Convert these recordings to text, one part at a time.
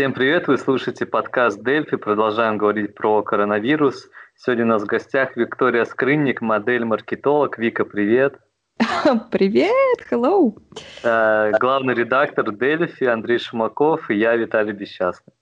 Всем привет, вы слушаете подкаст Дельфи, продолжаем говорить про коронавирус. Сегодня у нас в гостях Виктория Скрынник, модель-маркетолог. Вика, привет. Привет, hello. Э, главный редактор Дельфи Андрей Шумаков и я, Виталий Бесчастный.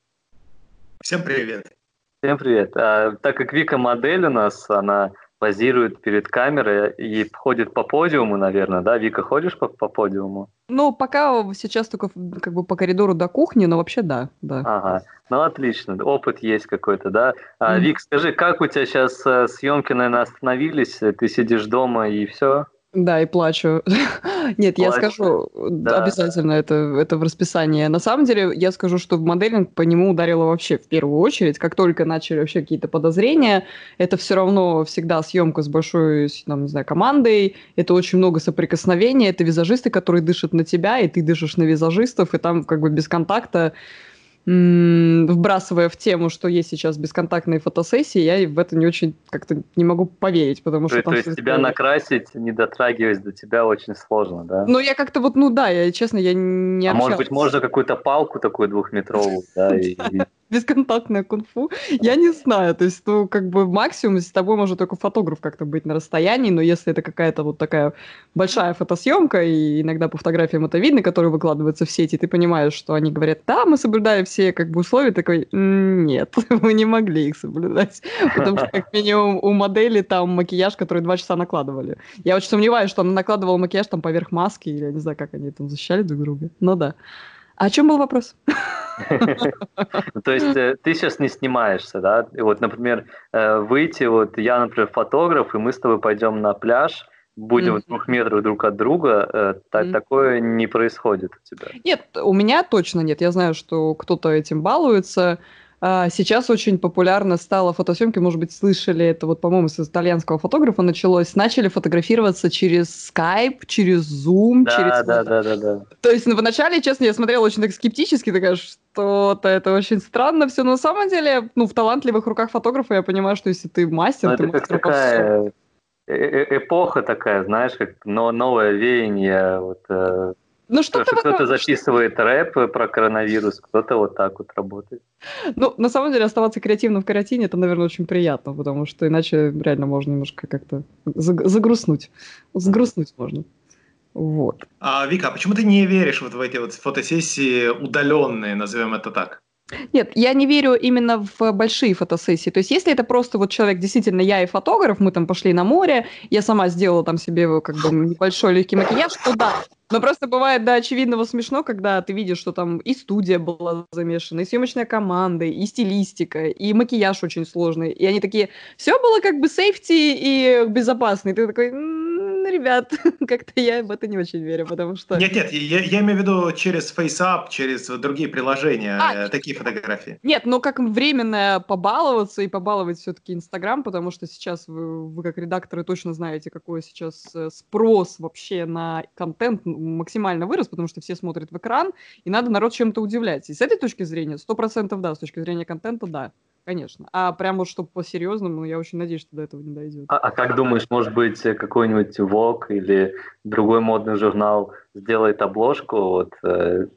Всем привет. Всем привет. А, так как Вика модель у нас, она позирует перед камерой и ходит по подиуму, наверное, да? Вика, ходишь по, по подиуму? Ну, пока сейчас только как бы по коридору до кухни, но вообще да, да. Ага, ну отлично, опыт есть какой-то, да? А, mm. Вик, скажи, как у тебя сейчас э, съемки, наверное, остановились? Ты сидишь дома и все? Да, и плачу. Нет, плачу. я скажу, да. обязательно это, это в расписании. На самом деле, я скажу, что в моделинг по нему ударило вообще в первую очередь. Как только начали вообще какие-то подозрения, это все равно всегда съемка с большой, там, не знаю, командой, это очень много соприкосновений, это визажисты, которые дышат на тебя, и ты дышишь на визажистов, и там как бы без контакта вбрасывая в тему, что есть сейчас бесконтактные фотосессии, я в это не очень как-то не могу поверить, потому что... То, то есть тебя накрасить, не дотрагиваясь до тебя, очень сложно, да? Ну, я как-то вот, ну да, я, честно, я не А может быть, можно какую-то палку такую двухметровую, да, и бесконтактное кунг-фу. Я не знаю, то есть, ну, как бы максимум с тобой может только фотограф как-то быть на расстоянии, но если это какая-то вот такая большая фотосъемка, и иногда по фотографиям это видно, которые выкладываются в сети, ты понимаешь, что они говорят, да, мы соблюдаем все как бы условия, такой, нет, мы не могли их соблюдать, потому что как минимум у модели там макияж, который два часа накладывали. Я очень сомневаюсь, что она накладывала макияж там поверх маски, или я не знаю, как они там защищали друг друга, но да. А о чем был вопрос? То есть э, ты сейчас не снимаешься, да? Вот, например, э, выйти, вот я, например, фотограф, и мы с тобой пойдем на пляж, будем mm-hmm. в двух метрах друг от друга, э, mm-hmm. такое не происходит у тебя? Нет, у меня точно нет. Я знаю, что кто-то этим балуется. А, сейчас очень популярно стало фотосъемки, может быть, слышали это, вот, по-моему, с итальянского фотографа началось. Начали фотографироваться через Skype, через Zoom, да, через... Да, да, да, да. То есть, ну, вначале, честно, я смотрела очень так скептически, такая, что-то это очень странно все. Но на самом деле, ну, в талантливых руках фотографа я понимаю, что если ты мастер, Но ты это как такая э, э, эпоха такая, знаешь, как новое веяние, вот э, ну, что-то кто-то записывает рэп про коронавирус, кто-то вот так вот работает. Ну, на самом деле, оставаться креативным в карантине, это, наверное, очень приятно, потому что иначе реально можно немножко как-то загрустнуть. Загрустнуть можно. Вот. А, Вика, а почему ты не веришь вот в эти вот фотосессии удаленные, назовем это так? Нет, я не верю именно в большие фотосессии. То есть, если это просто вот человек, действительно, я и фотограф, мы там пошли на море, я сама сделала там себе как бы небольшой легкий макияж, то да. Но просто бывает до очевидного смешно, когда ты видишь, что там и студия была замешана, и съемочная команда, и стилистика, и макияж очень сложный. И они такие, все было как бы сейфти и безопасно. И ты такой, ребят, как-то я в это не очень верю, потому что... Нет, нет, я, я имею в виду через FaceApp, через другие приложения, а, э, такие фотографии. Нет, но как временно побаловаться и побаловать все-таки Инстаграм, потому что сейчас вы, вы как редакторы точно знаете, какой сейчас э, спрос вообще на контент максимально вырос, потому что все смотрят в экран, и надо народ чем-то удивлять. И с этой точки зрения, сто процентов да, с точки зрения контента, да. Конечно. А прямо чтобы по-серьезному, я очень надеюсь, что до этого не дойдет. А, а как думаешь, может быть, какой-нибудь Vogue или другой модный журнал сделает обложку вот э,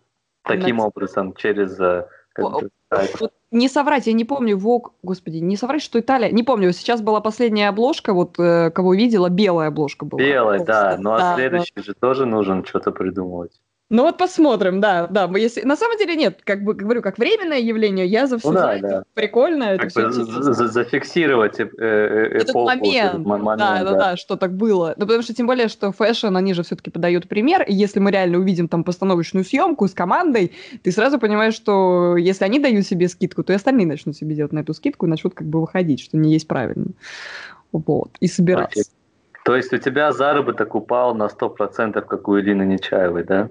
таким На... образом через... Э, как вот не соврать, я не помню, Vogue, господи, не соврать, что Италия, не помню, сейчас была последняя обложка, вот э, кого видела, белая обложка была. Белая, да, ну а да, следующий да. же тоже нужен что-то придумывать. Ну вот посмотрим, да, да. Мы если... На самом деле нет, как бы говорю, как временное явление, я за все ну, да, да. прикольно. Как это бы зафиксировать э, э, этот момент, этот момент да, да, да, что так было. Ну потому что тем более, что fashion, они же все-таки подают пример, и если мы реально увидим там постановочную съемку с командой, ты сразу понимаешь, что если они дают себе скидку, то и остальные начнут себе делать на эту скидку и начнут как бы выходить, что не есть правильно. Вот, и собираться. То есть у тебя заработок упал на 100%, как у Ирины Нечаевой, да?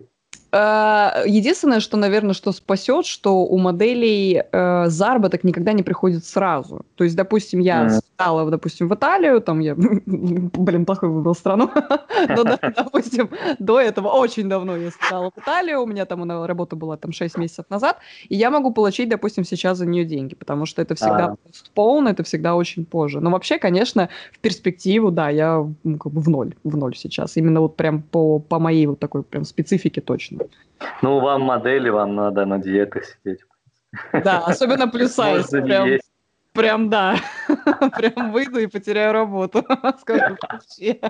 Э, единственное, что, наверное, что спасет, что у моделей э, заработок никогда не приходит сразу. То есть, допустим, я стала, допустим, в Италию, там я, блин, плохой выбрал страну, но, допустим, до этого очень давно я стала в Италию, у меня там работа была там 6 месяцев назад, и я могу получить, допустим, сейчас за нее деньги, потому что это всегда постпоун, это всегда очень позже. Но вообще, конечно, в перспективу, да, я ну, как бы в ноль, в ноль сейчас. Именно вот прям по, по моей вот такой прям специфике точно. Ну, вам модели, вам надо на диетах сидеть. Да, особенно плюс-сайз. Прям, прям да. Прям выйду и потеряю работу. Скажу, вообще,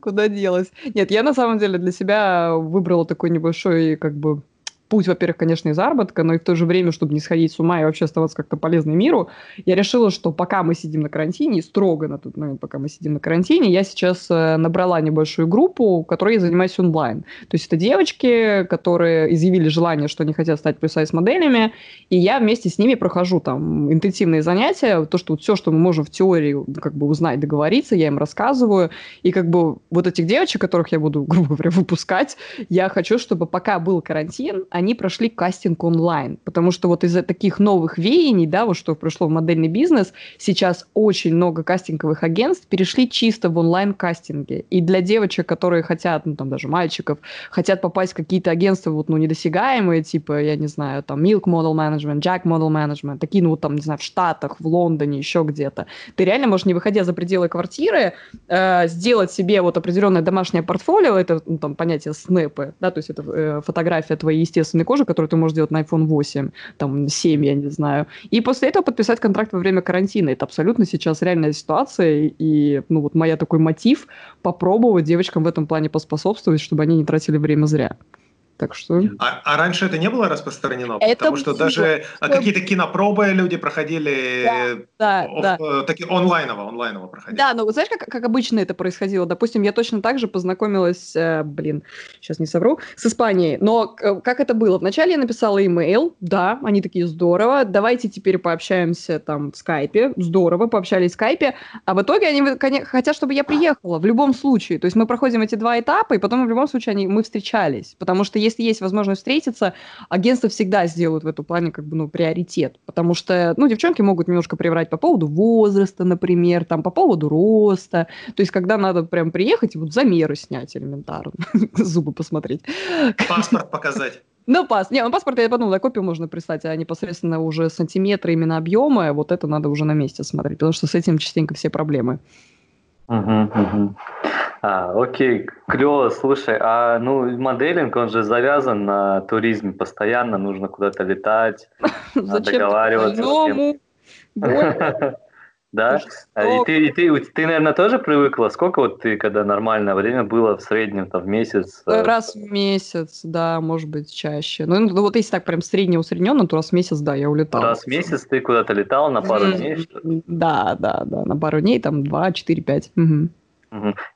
куда делась. Нет, я на самом деле для себя выбрала такой небольшой, как бы, путь, во-первых, конечно, и заработка, но и в то же время, чтобы не сходить с ума и вообще оставаться как-то полезной миру, я решила, что пока мы сидим на карантине, строго на тот момент, пока мы сидим на карантине, я сейчас э, набрала небольшую группу, которой я занимаюсь онлайн. То есть это девочки, которые изъявили желание, что они хотят стать плюс-сайз моделями, и я вместе с ними прохожу там интенсивные занятия, то, что вот все, что мы можем в теории как бы узнать, договориться, я им рассказываю, и как бы вот этих девочек, которых я буду, грубо говоря, выпускать, я хочу, чтобы пока был карантин, они прошли кастинг онлайн, потому что вот из-за таких новых веяний, да, вот что пришло в модельный бизнес, сейчас очень много кастинговых агентств перешли чисто в онлайн-кастинги. И для девочек, которые хотят, ну там даже мальчиков, хотят попасть в какие-то агентства вот, ну, недосягаемые, типа, я не знаю, там, Milk Model Management, Jack Model Management, такие, ну, вот там, не знаю, в Штатах, в Лондоне, еще где-то. Ты реально можешь, не выходя за пределы квартиры, э, сделать себе вот определенное домашнее портфолио, это, ну, там, понятие снэпы, да, то есть это э, фотография твоей естественной естественной кожи, которую ты можешь сделать на iPhone 8, там, 7, я не знаю. И после этого подписать контракт во время карантина. Это абсолютно сейчас реальная ситуация, и, ну, вот моя такой мотив попробовать девочкам в этом плане поспособствовать, чтобы они не тратили время зря. Так что... А, а раньше это не было распространено? Это потому что было... даже а какие-то кинопробы люди проходили да, да, оф, да. Таки онлайново, онлайново проходили. Да, но знаешь, как, как обычно это происходило? Допустим, я точно так же познакомилась, э, блин, сейчас не совру, с Испанией. Но э, как это было? Вначале я написала имейл, да, они такие, здорово, давайте теперь пообщаемся там в скайпе, здорово, пообщались в скайпе, а в итоге они хотят, чтобы я приехала в любом случае. То есть мы проходим эти два этапа, и потом в любом случае они, мы встречались, потому что если есть возможность встретиться, агентства всегда сделают в этом плане как бы, ну, приоритет, потому что, ну, девчонки могут немножко приврать по поводу возраста, например, там, по поводу роста, то есть когда надо прям приехать и вот замеры снять элементарно, зубы посмотреть. Паспорт показать. Ну, пас. Не, ну паспорт, я подумала, копию можно прислать, а непосредственно уже сантиметры именно объема, вот это надо уже на месте смотреть, потому что с этим частенько все проблемы. Угу, угу. А, окей, клево, слушай, а ну моделинг, он же завязан на туризме постоянно, нужно куда-то летать, договариваться с кем Да? А, и ты, и ты, ты, наверное, тоже привыкла? Сколько вот ты, когда нормальное время было в среднем, там, в месяц? Э, раз в месяц, да, может быть, чаще. Ну, ну вот если так прям средне усредненно, то раз в месяц, да, я улетала. Раз в месяц ты куда-то летал на пару дней? Что Да, да, да, на пару дней, там, два, четыре, пять. Угу.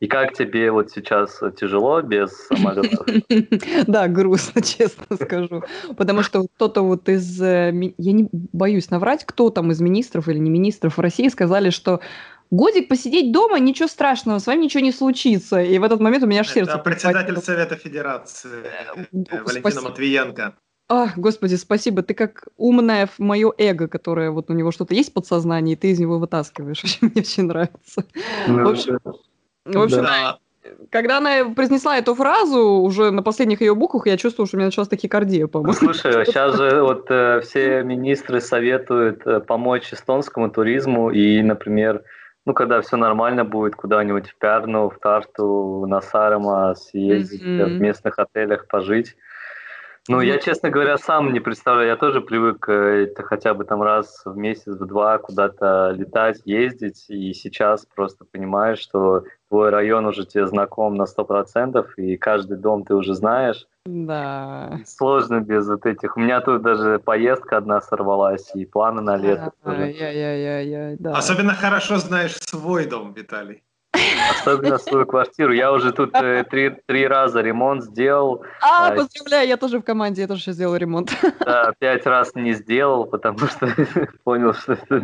И как тебе вот сейчас тяжело без самолетов? Да, грустно, честно скажу. Потому что кто-то вот из... Э, я не боюсь наврать, кто там из министров или не министров в России сказали, что годик посидеть дома, ничего страшного, с вами ничего не случится. И в этот момент у меня аж сердце... Это председатель Совета Федерации э, э, Валентина Матвиенко. Ах, господи, спасибо. Ты как умная мое эго, которое вот у него что-то есть в подсознании, и ты из него вытаскиваешь. Мне очень нравится. Ну, в общем, в общем, да. когда она произнесла эту фразу, уже на последних ее буквах я чувствовал, что у меня началась тахикардия, по-моему. Слушай, сейчас же вот э, все министры советуют э, помочь эстонскому туризму и, например, ну, когда все нормально будет, куда-нибудь в Пярну, в Тарту, на Сарема съездить, mm-hmm. в местных отелях пожить. Ну, я, честно говоря, сам не представляю. Я тоже привык э, это хотя бы там раз в месяц, в два куда-то летать, ездить. И сейчас просто понимаешь, что твой район уже тебе знаком на сто процентов, и каждый дом ты уже знаешь. Да. Сложно без вот этих. У меня тут даже поездка одна сорвалась, и планы на лето. Да, тоже. Я, я, я, я, да. Особенно хорошо знаешь свой дом, Виталий. Особенно свою квартиру. Я уже тут э, три, три раза ремонт сделал. А, а, поздравляю, я тоже в команде, я тоже сделал ремонт. Да, пять раз не сделал, потому что понял, что это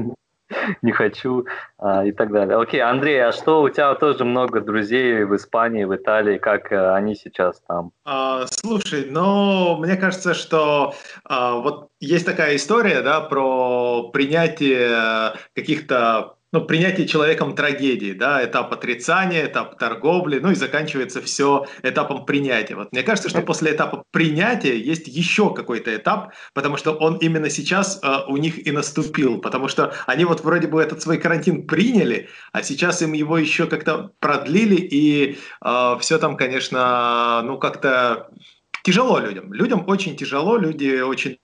не хочу а, и так далее. Окей, Андрей, а что у тебя тоже много друзей в Испании, в Италии, как а, они сейчас там? А, слушай, ну, мне кажется, что а, вот есть такая история, да, про принятие каких-то ну, принятие человеком трагедии, да, этап отрицания, этап торговли, ну и заканчивается все этапом принятия. Вот мне кажется, что после этапа принятия есть еще какой-то этап, потому что он именно сейчас э, у них и наступил, потому что они вот вроде бы этот свой карантин приняли, а сейчас им его еще как-то продлили, и э, все там, конечно, ну как-то тяжело людям. Людям очень тяжело, люди очень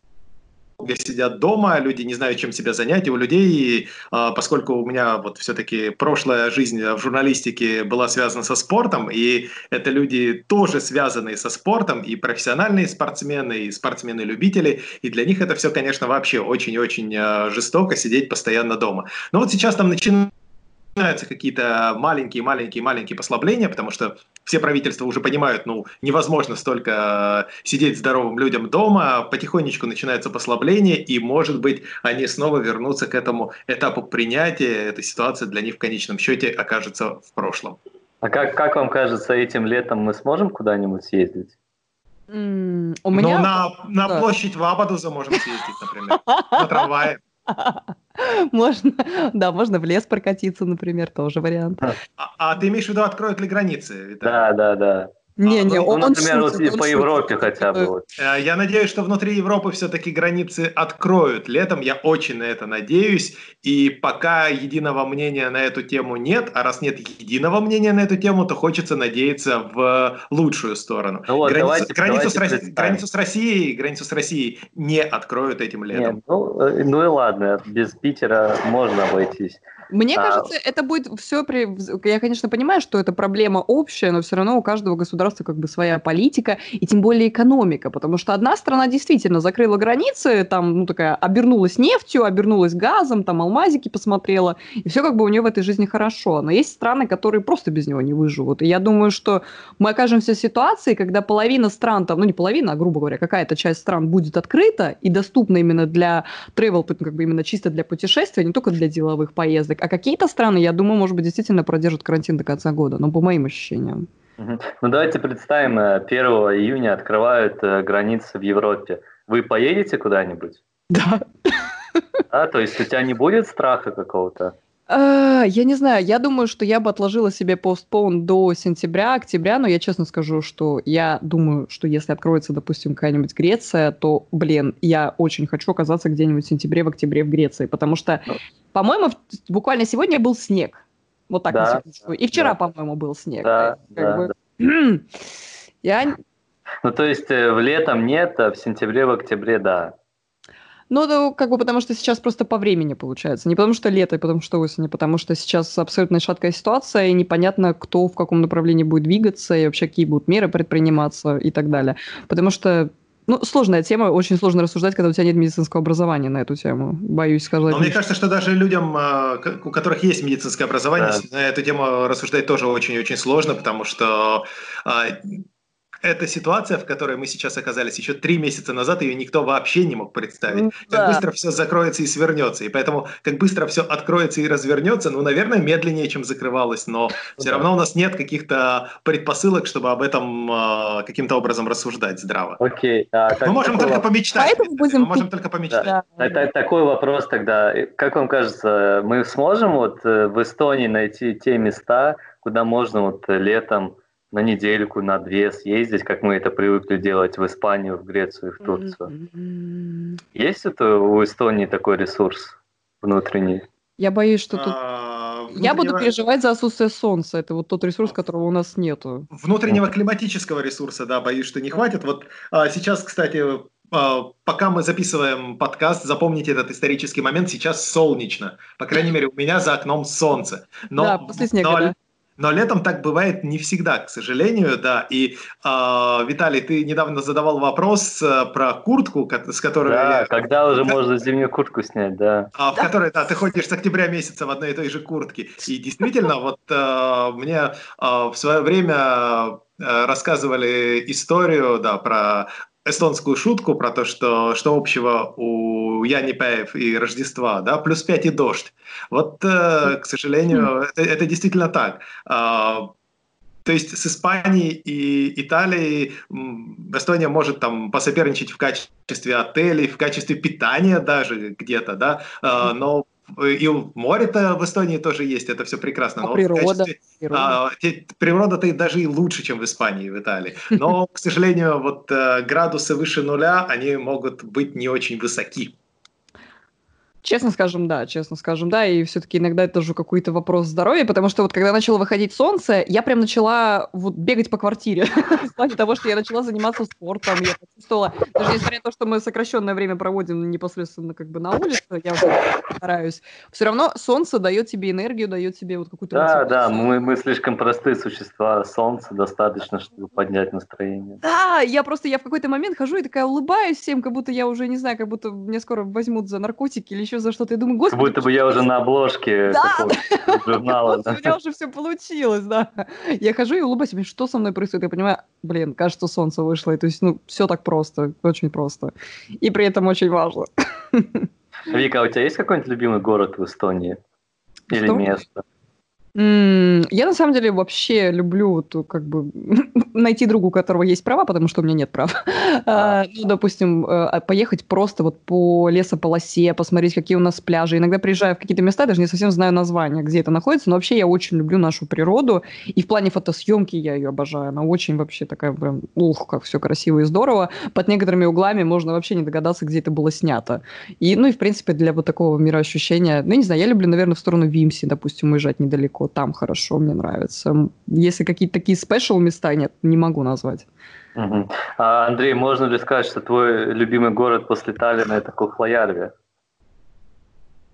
сидят дома, люди не знают, чем себя занять, и у людей, а, поскольку у меня вот все-таки прошлая жизнь в журналистике была связана со спортом, и это люди тоже связанные со спортом, и профессиональные спортсмены, и спортсмены-любители, и для них это все, конечно, вообще очень-очень а, жестоко сидеть постоянно дома. Но вот сейчас там начинают начинаются какие-то маленькие-маленькие-маленькие послабления, потому что все правительства уже понимают, ну, невозможно столько сидеть здоровым людям дома, потихонечку начинается послабление, и, может быть, они снова вернутся к этому этапу принятия, эта ситуация для них в конечном счете окажется в прошлом. А как, как вам кажется, этим летом мы сможем куда-нибудь съездить? Mm, у меня... Ну, на, на да. площадь Вабадуза можем съездить, например, на трамвае. Можно, да, можно в лес прокатиться, например, тоже вариант. А, а ты имеешь в виду, откроют ли границы? Виталий? Да, да, да. Не, не, ну, он, например, шутит, вот он по шутит. Европе хотя бы. Вот. Э, я надеюсь, что внутри Европы все-таки границы откроют летом. Я очень на это надеюсь. И пока единого мнения на эту тему нет, а раз нет единого мнения на эту тему, то хочется надеяться в лучшую сторону. Ну вот, границу, давайте, границу, давайте с, границу с Россией, границу с Россией не откроют этим летом. Нет, ну, э, ну и ладно, без Питера можно обойтись. Мне кажется, это будет все при... Я, конечно, понимаю, что это проблема общая, но все равно у каждого государства как бы своя политика, и тем более экономика, потому что одна страна действительно закрыла границы, там, ну, такая, обернулась нефтью, обернулась газом, там, алмазики посмотрела, и все как бы у нее в этой жизни хорошо. Но есть страны, которые просто без него не выживут. И я думаю, что мы окажемся в ситуации, когда половина стран, там, ну, не половина, а, грубо говоря, какая-то часть стран будет открыта и доступна именно для travel, как бы именно чисто для путешествия, не только для деловых поездок, поездок. А какие-то страны, я думаю, может быть, действительно продержат карантин до конца года, но по моим ощущениям. Ну давайте представим, 1 э, июня открывают э, границы в Европе. Вы поедете куда-нибудь? Да. Да, то есть у тебя не будет страха какого-то? А, я не знаю, я думаю, что я бы отложила себе постпон до сентября, октября, но я честно скажу, что я думаю, что если откроется, допустим, какая-нибудь Греция, то, блин, я очень хочу оказаться где-нибудь в сентябре, в октябре в Греции, потому что, ну. по-моему, буквально сегодня был снег. Вот так да, И вчера, да. по-моему, был снег. Да, да, бы... да. я... Ну, то есть э, в летом нет, а в сентябре, в октябре, да. Ну, да, как бы потому что сейчас просто по времени получается. Не потому что лето, а потому что осень, а потому что сейчас абсолютно шаткая ситуация, и непонятно, кто в каком направлении будет двигаться, и вообще какие будут меры предприниматься и так далее. Потому что ну, сложная тема, очень сложно рассуждать, когда у тебя нет медицинского образования на эту тему. Боюсь сказать. Но мне кажется, что даже людям, а, у которых есть медицинское образование, да. на эту тему рассуждать тоже очень-очень сложно, потому что а, эта ситуация, в которой мы сейчас оказались еще три месяца назад, ее никто вообще не мог представить. Да. Как быстро все закроется и свернется. И поэтому, как быстро все откроется и развернется, ну, наверное, медленнее, чем закрывалось, но все равно у нас нет каких-то предпосылок, чтобы об этом э, каким-то образом рассуждать здраво. Окей. А, мы можем только помечтать. Поэтому будем... Мы можем только помечтать. Да. Это, такой вопрос тогда. Как вам кажется, мы сможем вот э, в Эстонии найти те места, куда можно вот летом на недельку, на две съездить, как мы это привыкли делать в Испанию, в Грецию и в Турцию. Mm-hmm. Есть это у Эстонии такой ресурс внутренний? Я боюсь, что тут... А, внутреннего... Я буду переживать за отсутствие солнца. Это вот тот ресурс, которого у нас нету. Внутреннего климатического ресурса, да, боюсь, что не хватит. Вот а, сейчас, кстати, а, пока мы записываем подкаст, запомните этот исторический момент, сейчас солнечно. По крайней мере, у меня за окном солнце. Но, да, после снега, но, да. Но летом так бывает не всегда, к сожалению, да. И, э, Виталий, ты недавно задавал вопрос э, про куртку, с которой... Да, когда уже можно зимнюю куртку снять, да. А, в которой, да, ты ходишь с октября месяца в одной и той же куртке. И действительно, вот э, мне э, в свое время э, рассказывали историю, да, про эстонскую шутку про то, что, что общего у Янипаев и Рождества, да, плюс 5 и дождь. Вот, э, к сожалению, это, это действительно так. А, то есть с Испанией и Италией Эстония может там посоперничать в качестве отелей, в качестве питания даже где-то, да, а, но и море-то в Эстонии тоже есть, это все прекрасно. А но природа? природа. А, природа-то даже и лучше, чем в Испании, в Италии. Но, к сожалению, вот а, градусы выше нуля, они могут быть не очень высоки. Честно скажем, да, честно скажем, да, и все-таки иногда это уже какой-то вопрос здоровья, потому что вот когда начало выходить солнце, я прям начала вот бегать по квартире, в плане того, что я начала заниматься спортом, я почувствовала, даже несмотря на то, что мы сокращенное время проводим непосредственно как бы на улице, я стараюсь, все равно солнце дает тебе энергию, дает тебе вот какую-то... Да, да, мы, мы слишком простые существа, солнце достаточно, чтобы поднять настроение. Да, я просто, я в какой-то момент хожу и такая улыбаюсь всем, как будто я уже, не знаю, как будто мне скоро возьмут за наркотики или еще еще за что-то. Я думаю, господи... Как будто бы я уже на обложке да, журнала. У меня уже все получилось, да. Я хожу и улыбаюсь, что со мной происходит? Я понимаю, блин, кажется, солнце вышло. И, то есть, ну, все так просто, очень просто. И при этом очень важно. Вика, а у тебя есть какой-нибудь любимый город в Эстонии? Или место? Я на самом деле вообще люблю вот, как бы найти другу, у которого есть права, потому что у меня нет прав. А. А, ну, допустим, э, поехать просто вот по лесополосе, посмотреть, какие у нас пляжи. Иногда приезжаю в какие-то места, даже не совсем знаю название, где это находится, но вообще я очень люблю нашу природу. И в плане фотосъемки я ее обожаю. Она очень вообще такая прям, ух, как все красиво и здорово. Под некоторыми углами можно вообще не догадаться, где это было снято. И, ну и, в принципе, для вот такого мироощущения, ну, не знаю, я люблю, наверное, в сторону Вимси, допустим, уезжать недалеко там хорошо, мне нравится. Если какие-то такие спешл места нет, не могу назвать. Угу. А, Андрей, можно ли сказать, что твой любимый город после Таллина это Кохлоярве?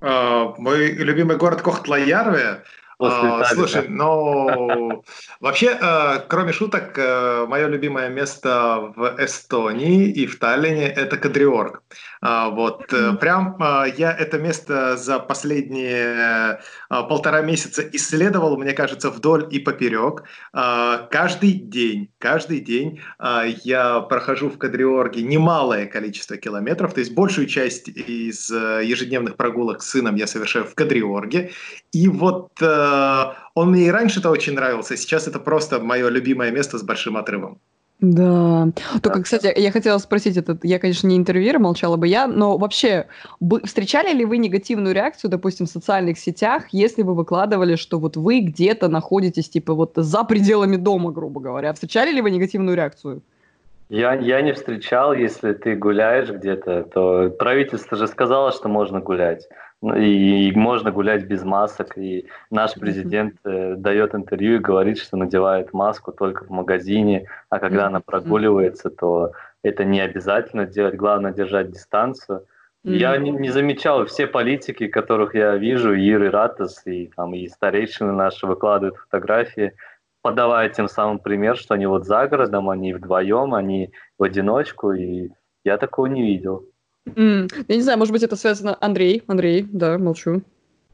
Uh, мой любимый город Кохтлоярве а, слушай, ну вообще, э, кроме шуток, э, мое любимое место в Эстонии и в Таллине это Кадриорг. А, вот mm-hmm. прям я это место за последние полтора месяца исследовал, мне кажется, вдоль и поперек. Каждый день, каждый день я прохожу в Кадриорге немалое количество километров, то есть большую часть из ежедневных прогулок с сыном я совершаю в Кадриорге. И вот он мне и раньше-то очень нравился, сейчас это просто мое любимое место с большим отрывом. Да. Только, кстати, я хотела спросить, это, я, конечно, не интервьюер, молчала бы я, но вообще, встречали ли вы негативную реакцию, допустим, в социальных сетях, если вы выкладывали, что вот вы где-то находитесь, типа, вот за пределами дома, грубо говоря? Встречали ли вы негативную реакцию? Я, я не встречал, если ты гуляешь где-то, то правительство же сказало, что можно гулять. Ну, и, можно гулять без масок. И наш президент э, дает интервью и говорит, что надевает маску только в магазине, а когда она прогуливается, то это не обязательно делать, главное держать дистанцию. Mm-hmm. Я не, не замечал, все политики, которых я вижу, Иры Ратас и, там, и старейшины наши выкладывают фотографии, подавая тем самым пример, что они вот за городом, они вдвоем, они в одиночку, и я такого не видел. Я не знаю, может быть, это связано... Андрей, Андрей, да, молчу.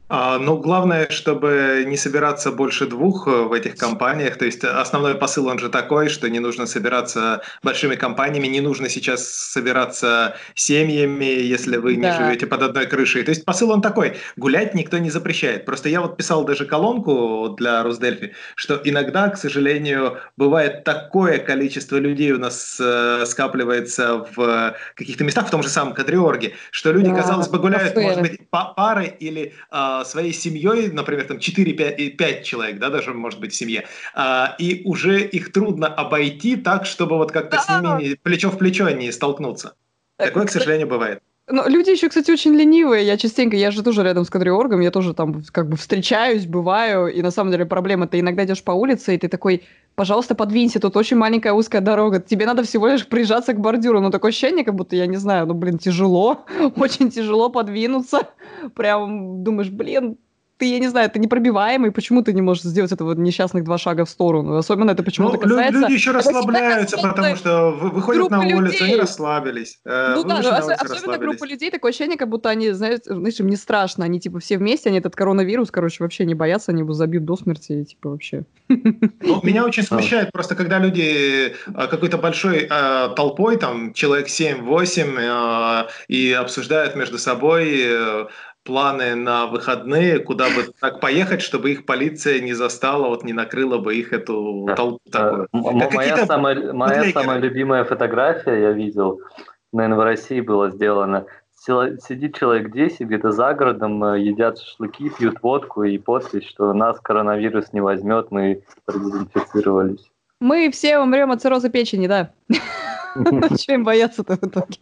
А, ну, главное, чтобы не собираться больше двух э, в этих компаниях. То есть основной посыл, он же такой, что не нужно собираться большими компаниями, не нужно сейчас собираться семьями, если вы не живете под одной крышей. То есть посыл он такой, гулять никто не запрещает. Просто я вот писал даже колонку для Росдельфи, что иногда, к сожалению, бывает такое количество людей у нас э, скапливается в каких-то местах, в том же самом Кадриорге, что люди, да, казалось бы, гуляют, может быть, парой или э, своей семьей, например, там 4-5 человек, да, даже может быть в семье, а, и уже их трудно обойти так, чтобы вот как-то с ними плечо в плечо не столкнуться. Такое, к сожалению, бывает. Ну, люди еще, кстати, очень ленивые. Я частенько, я же тоже рядом с кадриоргом, я тоже там как бы встречаюсь, бываю, и на самом деле проблема, ты иногда идешь по улице, и ты такой, пожалуйста, подвинься, тут очень маленькая узкая дорога, тебе надо всего лишь прижаться к бордюру. Ну, такое ощущение, как будто, я не знаю, ну, блин, тяжело, очень тяжело подвинуться. Прям думаешь, блин, ты, я не знаю, ты непробиваемый, почему ты не можешь сделать этого несчастных два шага в сторону? Особенно это почему-то ну, касается... Люди еще расслабляются, потому что выходят на улицу, людей. они расслабились. Э, ну да, но особенно группа людей, такое ощущение, как будто они, знаешь, знаешь, им не страшно, они типа все вместе, они этот коронавирус, короче, вообще не боятся, они его забьют до смерти, и, типа вообще. Ну, меня очень смущает просто, когда люди э, какой-то большой э, толпой, там, человек 7-8, э, и обсуждают между собой э, планы на выходные, куда бы так поехать, чтобы их полиция не застала, вот не накрыла бы их эту толпу такую. Моя, самая, моя самая любимая фотография, я видел, наверное, в России была сделана. Сидит человек 10 где-то за городом, э, едят шашлыки, пьют водку и подпись, что нас коронавирус не возьмет, мы продезинфицировались. Мы все умрем от цирроза печени, да. Чего им бояться-то в итоге?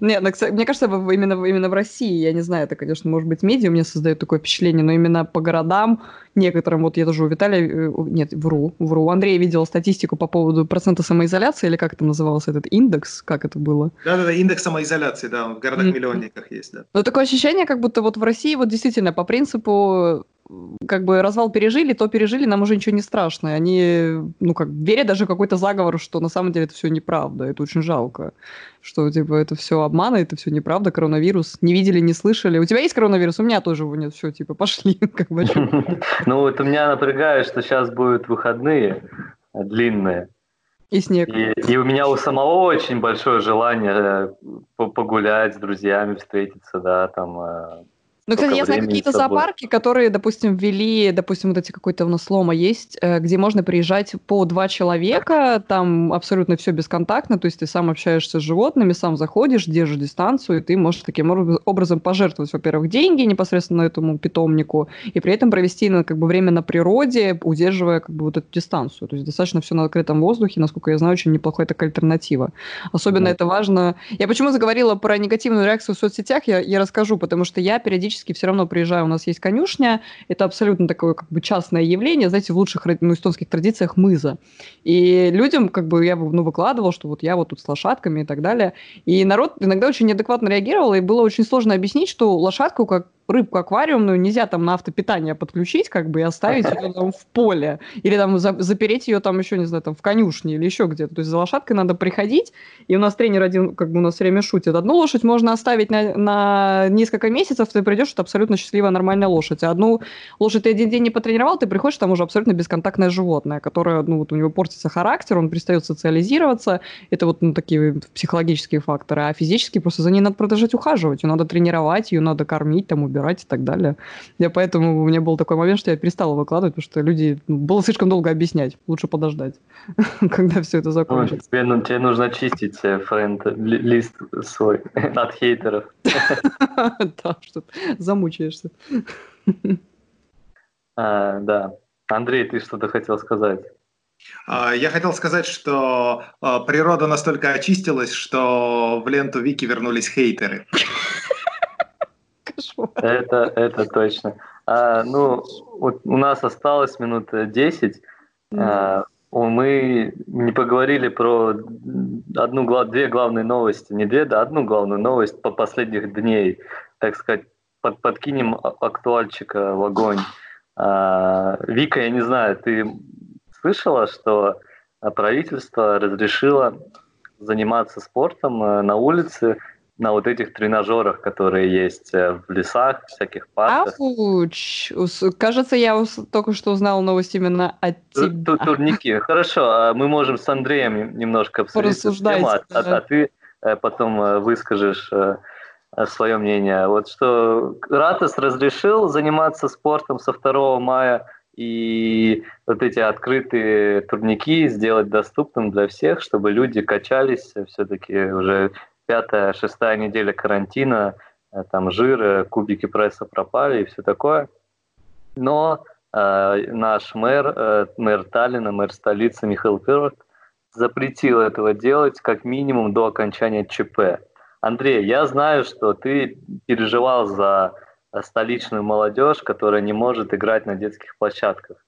Нет, ну, мне кажется, именно, именно в России, я не знаю, это, конечно, может быть, медиа мне создает такое впечатление, но именно по городам некоторым, вот я тоже у Виталия, э, нет, вру, вру, у Андрея видел статистику по поводу процента самоизоляции, или как это назывался, этот индекс, как это было? Да-да-да, индекс самоизоляции, да, в городах-миллионниках есть, да. Ну, такое ощущение, как будто вот в России вот действительно по принципу как бы развал пережили, то пережили, нам уже ничего не страшно. Они, ну, как, верят даже какой-то заговор, что на самом деле это все неправда. Это очень жалко, что, типа, это все обман, это все неправда, коронавирус. Не видели, не слышали. У тебя есть коронавирус? У меня тоже его нет. Все, типа, пошли. Как бы, ну, вот у меня напрягает, что сейчас будут выходные длинные. И снег. И, и у меня у самого очень большое желание э, погулять с друзьями, встретиться, да, там, э, ну, кстати, я знаю какие-то зоопарки, которые, допустим, ввели, допустим, вот эти какой-то у нас лома есть, э, где можно приезжать по два человека, там абсолютно все бесконтактно, то есть ты сам общаешься с животными, сам заходишь, держишь дистанцию, и ты можешь таким образом пожертвовать, во-первых, деньги непосредственно этому питомнику, и при этом провести как бы время на природе, удерживая как бы вот эту дистанцию. То есть достаточно все на открытом воздухе, насколько я знаю, очень неплохая такая альтернатива. Особенно mm. это важно. Я почему заговорила про негативную реакцию в соцсетях, я, я расскажу, потому что я периодически периодически все равно приезжаю, у нас есть конюшня, это абсолютно такое как бы частное явление, знаете, в лучших ну, эстонских традициях мыза. И людям как бы я ну, выкладывал, что вот я вот тут с лошадками и так далее. И народ иногда очень неадекватно реагировал, и было очень сложно объяснить, что лошадку как рыбку аквариумную нельзя там на автопитание подключить, как бы, и оставить ее там в поле. Или там за, запереть ее там еще, не знаю, там в конюшне или еще где-то. То есть за лошадкой надо приходить. И у нас тренер один, как бы у нас все время шутит. Одну лошадь можно оставить на, на несколько месяцев, ты придешь, это абсолютно счастливая нормальная лошадь. А одну лошадь ты один день не потренировал, ты приходишь, там уже абсолютно бесконтактное животное, которое, ну, вот у него портится характер, он перестает социализироваться. Это вот ну, такие психологические факторы. А физически просто за ней надо продолжать ухаживать. Ее надо тренировать, ее надо кормить, там, убирать убирать и так далее. Я поэтому, у меня был такой момент, что я перестала выкладывать, потому что люди... Ну, было слишком долго объяснять. Лучше подождать, когда все это закончится. Тебе, ну, тебе нужно чистить э, френд лист свой от хейтеров. Да, что замучаешься. А, да. Андрей, ты что-то хотел сказать? А, я хотел сказать, что а, природа настолько очистилась, что в ленту Вики вернулись хейтеры. Это, это точно. А, ну, вот у нас осталось минут 10. А, мы не поговорили про одну, две главные новости, не две, да, одну главную новость по последних дней, так сказать, под, подкинем актуальчика в огонь. А, Вика, я не знаю, ты слышала, что правительство разрешило заниматься спортом э, на улице на вот этих тренажерах, которые есть э, в лесах, всяких парках. Ауч! Кажется, я только что узнал новость именно от тебя. Турники. Хорошо, а мы можем с Андреем немножко обсудить эту тему, а, а, а ты э, потом э, выскажешь свое мнение. Вот что Ратос разрешил заниматься спортом со 2 мая и вот эти открытые турники сделать доступным для всех, чтобы люди качались все-таки уже пятая, шестая неделя карантина, э, там жир, кубики пресса пропали и все такое. Но э, наш мэр, э, мэр Таллина, мэр столицы Михаил Пирот запретил этого делать как минимум до окончания ЧП. Андрей, я знаю, что ты переживал за столичную молодежь, которая не может играть на детских площадках.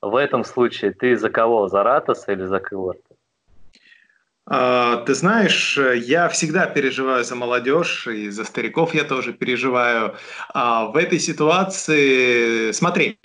В этом случае ты за кого? За Ратоса или за Кылорта? А, ты знаешь, я всегда переживаю за молодежь, и за стариков я тоже переживаю. А, в этой ситуации, смотри,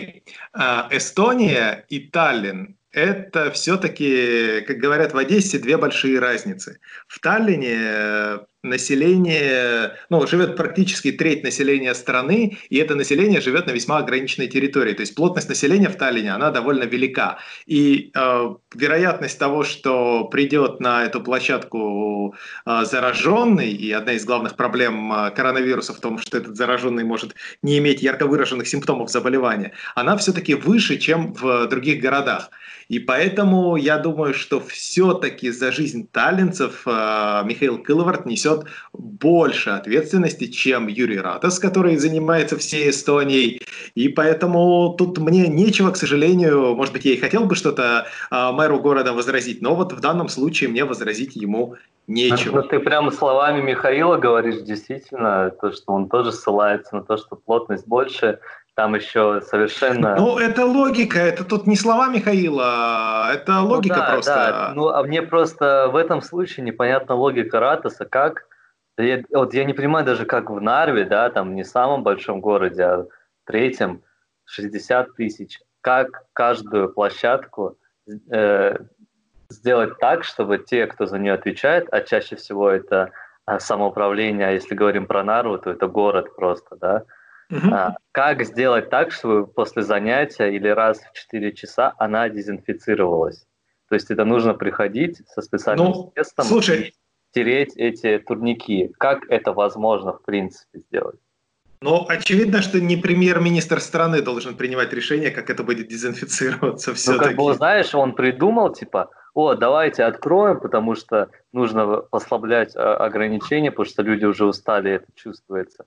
а, Эстония и Таллин это все-таки, как говорят в Одессе, две большие разницы. В Таллине население, ну, живет практически треть населения страны, и это население живет на весьма ограниченной территории. То есть плотность населения в Таллине, она довольно велика. И э, вероятность того, что придет на эту площадку э, зараженный, и одна из главных проблем э, коронавируса в том, что этот зараженный может не иметь ярко выраженных симптомов заболевания, она все-таки выше, чем в других городах. И поэтому я думаю, что все-таки за жизнь таллинцев э, Михаил Кыловард несет больше ответственности, чем Юрий Ратос, который занимается всей Эстонией. И поэтому тут мне нечего, к сожалению, может быть, я и хотел бы что-то э, мэру города возразить, но вот в данном случае мне возразить ему нечего. Ну, ты прямо словами Михаила говоришь, действительно, то, что он тоже ссылается на то, что плотность больше, там еще совершенно... Ну, это логика, это тут не слова Михаила, это ну логика ну, да, просто. Да. Ну, а мне просто в этом случае непонятна логика Ратоса, как... Я, вот я не понимаю даже, как в Нарве, да, там не самом большом городе, а в третьем, 60 тысяч, как каждую площадку э, сделать так, чтобы те, кто за нее отвечает, а чаще всего это а, самоуправление, а если говорим про Нарву, то это город просто, да, Угу. А, как сделать так, чтобы после занятия или раз в 4 часа она дезинфицировалась? То есть это нужно приходить со специальным ну, средством слушай. и тереть эти турники. Как это возможно в принципе сделать? Ну, очевидно, что не премьер-министр страны должен принимать решение, как это будет дезинфицироваться все-таки. Ну, как бы, знаешь, он придумал, типа, о, давайте откроем, потому что нужно послаблять а, ограничения, потому что люди уже устали, это чувствуется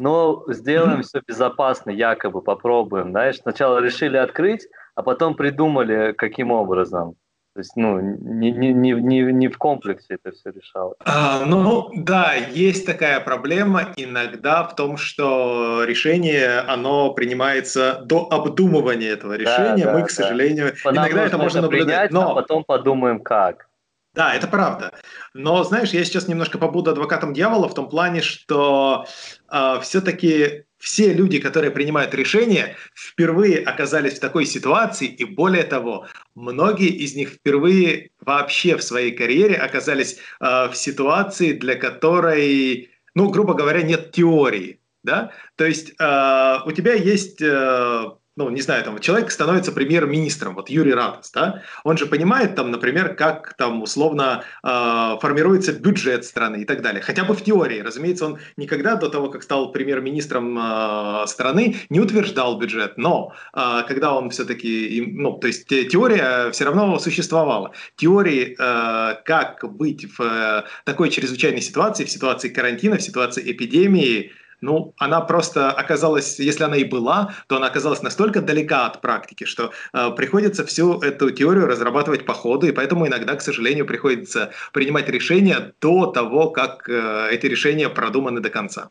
но сделаем все безопасно, якобы попробуем. Знаешь, сначала решили открыть, а потом придумали, каким образом. То есть, ну, не, не, не, не, не в комплексе это все решалось. А, ну, да, есть такая проблема иногда в том, что решение, оно принимается до обдумывания этого решения. Да, да, Мы, к сожалению, да. иногда это можно наблюдать. Принять, но... А потом подумаем, как. Да, это правда. Но, знаешь, я сейчас немножко побуду адвокатом дьявола в том плане, что э, все-таки все люди, которые принимают решения, впервые оказались в такой ситуации, и более того, многие из них впервые вообще в своей карьере оказались э, в ситуации, для которой, ну, грубо говоря, нет теории. Да? То есть э, у тебя есть э, ну, не знаю, там, человек становится премьер-министром, вот Юрий Ратос, да, он же понимает, там, например, как там условно э, формируется бюджет страны и так далее, хотя бы в теории, разумеется, он никогда до того, как стал премьер-министром э, страны, не утверждал бюджет, но э, когда он все-таки, ну, то есть теория все равно существовала, теории, э, как быть в э, такой чрезвычайной ситуации, в ситуации карантина, в ситуации эпидемии, ну, она просто оказалась, если она и была, то она оказалась настолько далека от практики, что э, приходится всю эту теорию разрабатывать по ходу, и поэтому иногда, к сожалению, приходится принимать решения до того, как э, эти решения продуманы до конца.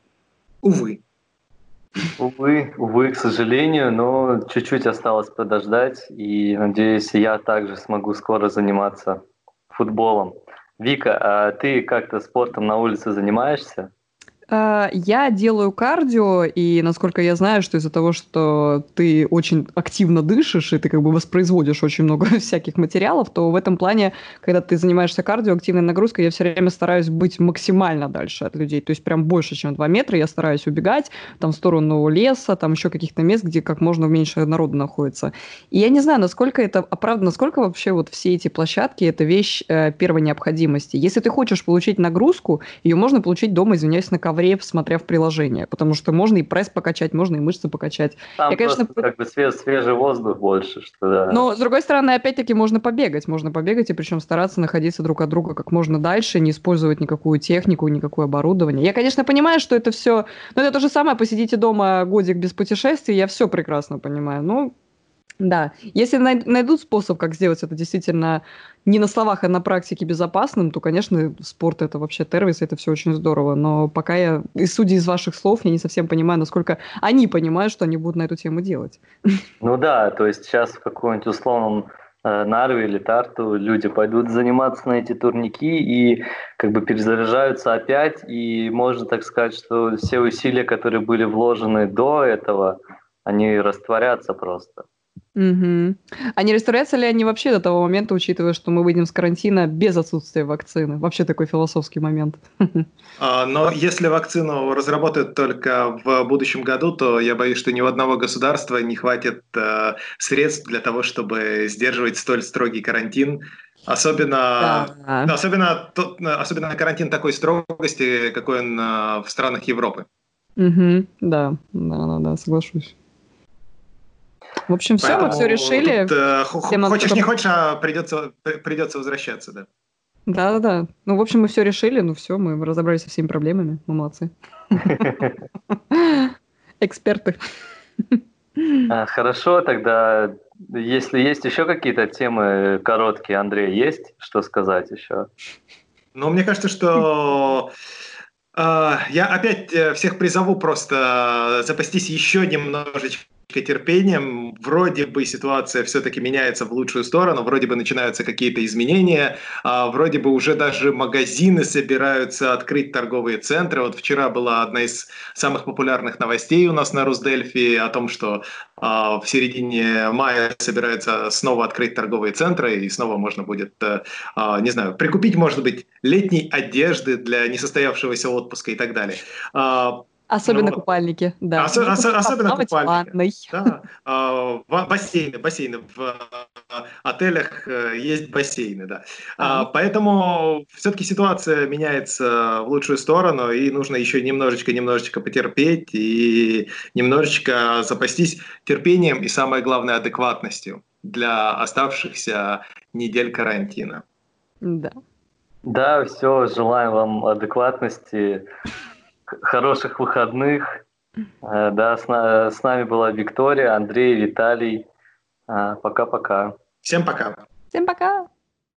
Увы. Увы, увы, к сожалению, но чуть-чуть осталось подождать, и надеюсь, я также смогу скоро заниматься футболом. Вика, а ты как-то спортом на улице занимаешься? А, я делаю кардио, и насколько я знаю, что из-за того, что ты очень активно дышишь, и ты как бы воспроизводишь очень много всяких материалов, то в этом плане, когда ты занимаешься кардио, активной нагрузкой, я все время стараюсь быть максимально дальше от людей. То есть прям больше, чем 2 метра я стараюсь убегать там в сторону леса, там еще каких-то мест, где как можно меньше народу находится. И я не знаю, насколько это оправдано, насколько вообще вот все эти площадки – это вещь э, первой необходимости. Если ты хочешь получить нагрузку, ее можно получить дома, извиняюсь, на ковре ковре, смотря в приложение, потому что можно и пресс покачать, можно и мышцы покачать. Там я, конечно, как бы свеж, свежий воздух больше, что да. Но, с другой стороны, опять-таки, можно побегать, можно побегать, и причем стараться находиться друг от друга как можно дальше, не использовать никакую технику, никакое оборудование. Я, конечно, понимаю, что это все... Но это то же самое, посидите дома годик без путешествий, я все прекрасно понимаю. Ну, да, если найдут способ, как сделать это действительно не на словах, а на практике безопасным, то, конечно, спорт это вообще тервис, это все очень здорово. Но пока я, из судя из ваших слов, я не совсем понимаю, насколько они понимают, что они будут на эту тему делать. Ну да, то есть сейчас в каком-нибудь условном э, Нарве или Тарту люди пойдут заниматься на эти турники и как бы перезаряжаются опять, и можно так сказать, что все усилия, которые были вложены до этого, они растворятся просто. Угу. А не растворятся ли они вообще до того момента, учитывая, что мы выйдем с карантина без отсутствия вакцины? Вообще такой философский момент. А, но если вакцину разработают только в будущем году, то я боюсь, что ни у одного государства не хватит э, средств для того, чтобы сдерживать столь строгий карантин. Особенно, да. особенно, особенно карантин такой строгости, какой он э, в странах Европы. Угу, да, да, да, да, соглашусь. В общем, все, Поэтому мы все решили. Тут, э, хочешь, не хочешь, а придется, придется возвращаться, да. Да-да-да. Ну, в общем, мы все решили, ну все, мы разобрались со всеми проблемами. Мы молодцы. Эксперты. А, хорошо, тогда если есть еще какие-то темы короткие, Андрей, есть что сказать еще? Но мне кажется, что э, я опять э, всех призову просто запастись еще немножечко терпением. Вроде бы ситуация все-таки меняется в лучшую сторону, вроде бы начинаются какие-то изменения, а вроде бы уже даже магазины собираются открыть торговые центры. Вот вчера была одна из самых популярных новостей у нас на Русдельфи о том, что а, в середине мая собираются снова открыть торговые центры, и снова можно будет, э, а, не знаю, прикупить, может быть, летней одежды для несостоявшегося отпуска и так далее. Особенно ну, купальники, да. Ос- ос- особенно купальники. Да. А, бассейны, бассейны. В а, отелях э, есть бассейны, да. А, поэтому все-таки ситуация меняется в лучшую сторону, и нужно еще немножечко-немножечко потерпеть и немножечко запастись терпением и, самое главное, адекватностью для оставшихся недель карантина. Да. Да, все, желаем вам адекватности, хороших выходных. Э, да, с, с нами была Виктория, Андрей, Виталий. Э, пока-пока. Всем пока. Всем пока.